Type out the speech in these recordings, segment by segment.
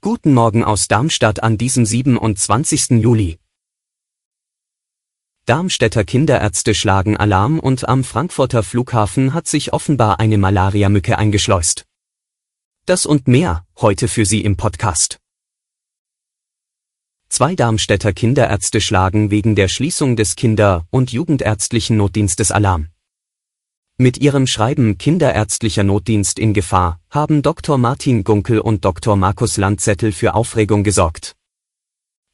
Guten Morgen aus Darmstadt an diesem 27. Juli. Darmstädter Kinderärzte schlagen Alarm und am Frankfurter Flughafen hat sich offenbar eine Malariamücke eingeschleust. Das und mehr heute für Sie im Podcast. Zwei Darmstädter Kinderärzte schlagen wegen der Schließung des Kinder- und Jugendärztlichen Notdienstes Alarm. Mit ihrem Schreiben Kinderärztlicher Notdienst in Gefahr haben Dr. Martin Gunkel und Dr. Markus Landzettel für Aufregung gesorgt.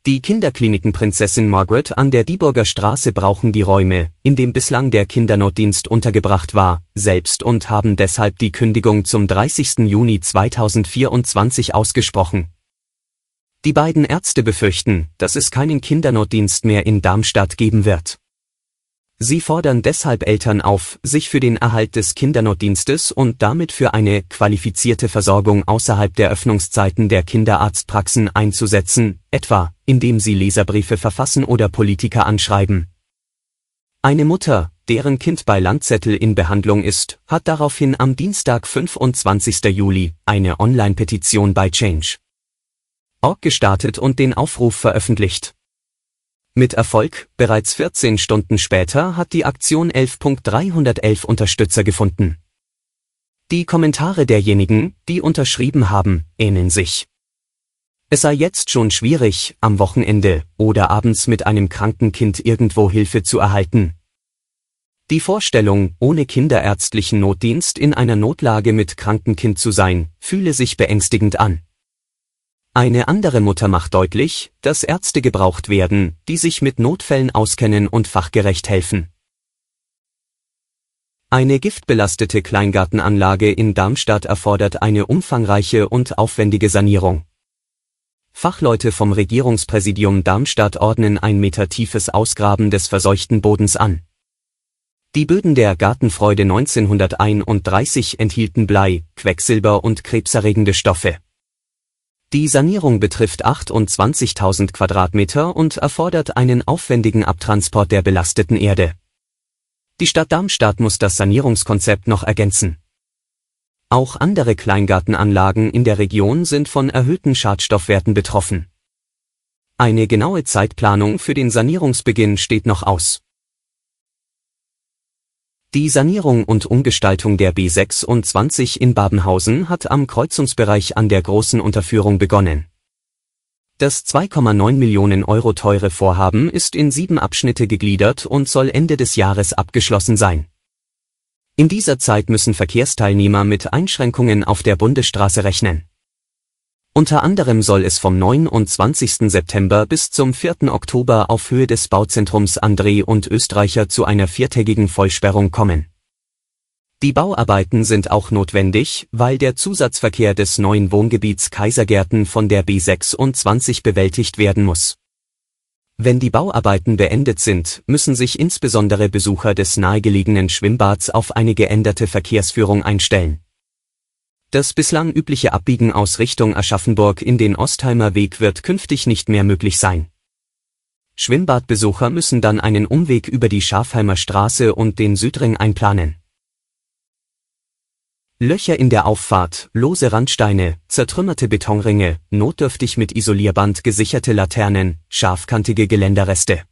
Die Kinderkliniken Prinzessin Margaret an der Dieburger Straße brauchen die Räume, in dem bislang der Kindernotdienst untergebracht war, selbst und haben deshalb die Kündigung zum 30. Juni 2024 ausgesprochen. Die beiden Ärzte befürchten, dass es keinen Kindernotdienst mehr in Darmstadt geben wird. Sie fordern deshalb Eltern auf, sich für den Erhalt des Kindernotdienstes und damit für eine qualifizierte Versorgung außerhalb der Öffnungszeiten der Kinderarztpraxen einzusetzen, etwa indem sie Leserbriefe verfassen oder Politiker anschreiben. Eine Mutter, deren Kind bei Landzettel in Behandlung ist, hat daraufhin am Dienstag 25. Juli eine Online-Petition bei Change org gestartet und den Aufruf veröffentlicht. Mit Erfolg, bereits 14 Stunden später hat die Aktion 11.311 Unterstützer gefunden. Die Kommentare derjenigen, die unterschrieben haben, ähneln sich. Es sei jetzt schon schwierig, am Wochenende oder abends mit einem kranken Kind irgendwo Hilfe zu erhalten. Die Vorstellung, ohne kinderärztlichen Notdienst in einer Notlage mit krankem Kind zu sein, fühle sich beängstigend an. Eine andere Mutter macht deutlich, dass Ärzte gebraucht werden, die sich mit Notfällen auskennen und fachgerecht helfen. Eine giftbelastete Kleingartenanlage in Darmstadt erfordert eine umfangreiche und aufwendige Sanierung. Fachleute vom Regierungspräsidium Darmstadt ordnen ein Meter tiefes Ausgraben des verseuchten Bodens an. Die Böden der Gartenfreude 1931 enthielten Blei, Quecksilber und krebserregende Stoffe. Die Sanierung betrifft 28.000 Quadratmeter und erfordert einen aufwendigen Abtransport der belasteten Erde. Die Stadt Darmstadt muss das Sanierungskonzept noch ergänzen. Auch andere Kleingartenanlagen in der Region sind von erhöhten Schadstoffwerten betroffen. Eine genaue Zeitplanung für den Sanierungsbeginn steht noch aus. Die Sanierung und Umgestaltung der B26 in Babenhausen hat am Kreuzungsbereich an der großen Unterführung begonnen. Das 2,9 Millionen Euro teure Vorhaben ist in sieben Abschnitte gegliedert und soll Ende des Jahres abgeschlossen sein. In dieser Zeit müssen Verkehrsteilnehmer mit Einschränkungen auf der Bundesstraße rechnen unter anderem soll es vom 29. September bis zum 4. Oktober auf Höhe des Bauzentrums André und Österreicher zu einer viertägigen Vollsperrung kommen. Die Bauarbeiten sind auch notwendig, weil der Zusatzverkehr des neuen Wohngebiets Kaisergärten von der B26 bewältigt werden muss. Wenn die Bauarbeiten beendet sind, müssen sich insbesondere Besucher des nahegelegenen Schwimmbads auf eine geänderte Verkehrsführung einstellen das bislang übliche Abbiegen aus Richtung Aschaffenburg in den Ostheimer Weg wird künftig nicht mehr möglich sein. Schwimmbadbesucher müssen dann einen Umweg über die Schafheimer Straße und den Südring einplanen. Löcher in der Auffahrt, lose Randsteine, zertrümmerte Betonringe, notdürftig mit Isolierband gesicherte Laternen, scharfkantige Geländerreste.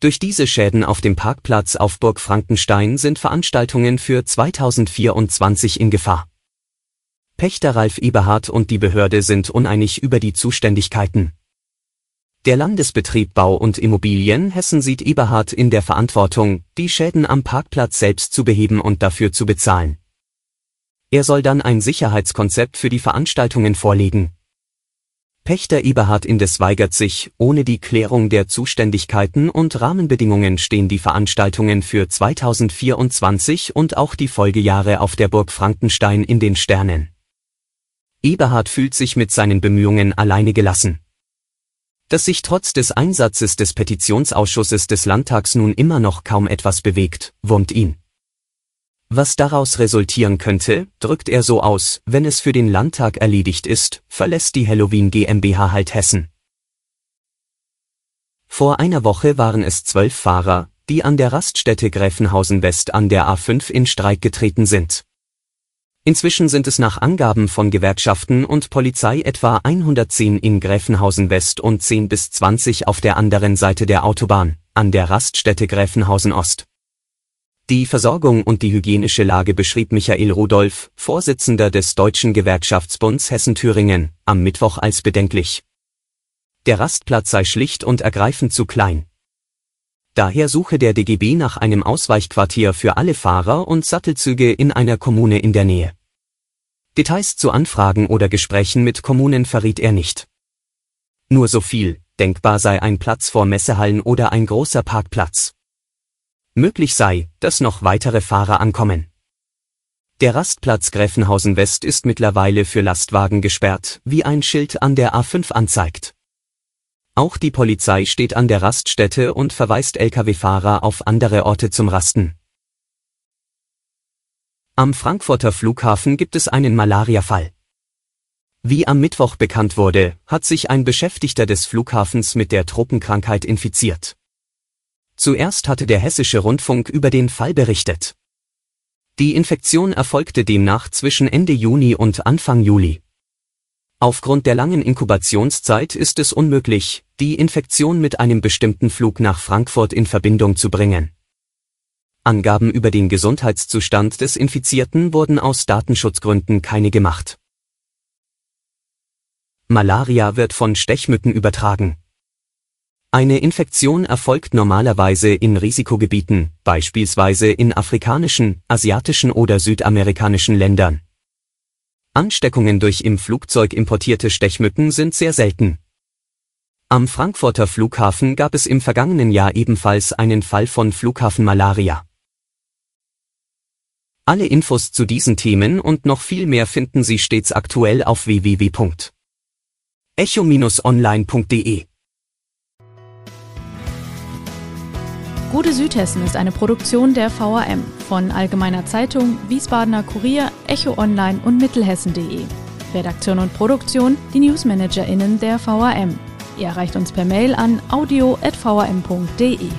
Durch diese Schäden auf dem Parkplatz auf Burg Frankenstein sind Veranstaltungen für 2024 in Gefahr. Pächter Ralf Eberhard und die Behörde sind uneinig über die Zuständigkeiten. Der Landesbetrieb Bau und Immobilien Hessen sieht Eberhard in der Verantwortung, die Schäden am Parkplatz selbst zu beheben und dafür zu bezahlen. Er soll dann ein Sicherheitskonzept für die Veranstaltungen vorlegen. Pächter Eberhard indes weigert sich, ohne die Klärung der Zuständigkeiten und Rahmenbedingungen stehen die Veranstaltungen für 2024 und auch die Folgejahre auf der Burg Frankenstein in den Sternen. Eberhard fühlt sich mit seinen Bemühungen alleine gelassen. Dass sich trotz des Einsatzes des Petitionsausschusses des Landtags nun immer noch kaum etwas bewegt, wurmt ihn. Was daraus resultieren könnte, drückt er so aus, wenn es für den Landtag erledigt ist, verlässt die Halloween GmbH halt Hessen. Vor einer Woche waren es zwölf Fahrer, die an der Raststätte Gräfenhausen West an der A5 in Streik getreten sind. Inzwischen sind es nach Angaben von Gewerkschaften und Polizei etwa 110 in Gräfenhausen West und 10 bis 20 auf der anderen Seite der Autobahn, an der Raststätte Gräfenhausen Ost. Die Versorgung und die hygienische Lage beschrieb Michael Rudolph, Vorsitzender des Deutschen Gewerkschaftsbunds Hessen-Thüringen, am Mittwoch als bedenklich. Der Rastplatz sei schlicht und ergreifend zu klein. Daher suche der DGB nach einem Ausweichquartier für alle Fahrer und Sattelzüge in einer Kommune in der Nähe. Details zu Anfragen oder Gesprächen mit Kommunen verriet er nicht. Nur so viel, denkbar sei ein Platz vor Messehallen oder ein großer Parkplatz. Möglich sei, dass noch weitere Fahrer ankommen. Der Rastplatz Gräfenhausen West ist mittlerweile für Lastwagen gesperrt, wie ein Schild an der A5 anzeigt. Auch die Polizei steht an der Raststätte und verweist Lkw-Fahrer auf andere Orte zum Rasten. Am Frankfurter Flughafen gibt es einen Malariafall. Wie am Mittwoch bekannt wurde, hat sich ein Beschäftigter des Flughafens mit der Tropenkrankheit infiziert. Zuerst hatte der hessische Rundfunk über den Fall berichtet. Die Infektion erfolgte demnach zwischen Ende Juni und Anfang Juli. Aufgrund der langen Inkubationszeit ist es unmöglich, die Infektion mit einem bestimmten Flug nach Frankfurt in Verbindung zu bringen. Angaben über den Gesundheitszustand des Infizierten wurden aus Datenschutzgründen keine gemacht. Malaria wird von Stechmücken übertragen. Eine Infektion erfolgt normalerweise in Risikogebieten, beispielsweise in afrikanischen, asiatischen oder südamerikanischen Ländern. Ansteckungen durch im Flugzeug importierte Stechmücken sind sehr selten. Am Frankfurter Flughafen gab es im vergangenen Jahr ebenfalls einen Fall von Flughafenmalaria. Alle Infos zu diesen Themen und noch viel mehr finden Sie stets aktuell auf www.echo-online.de. Gute Südhessen ist eine Produktion der VAM von Allgemeiner Zeitung, Wiesbadener Kurier, Echo Online und Mittelhessen.de. Redaktion und Produktion die NewsmanagerInnen der VAM. Ihr erreicht uns per Mail an audio.vam.de.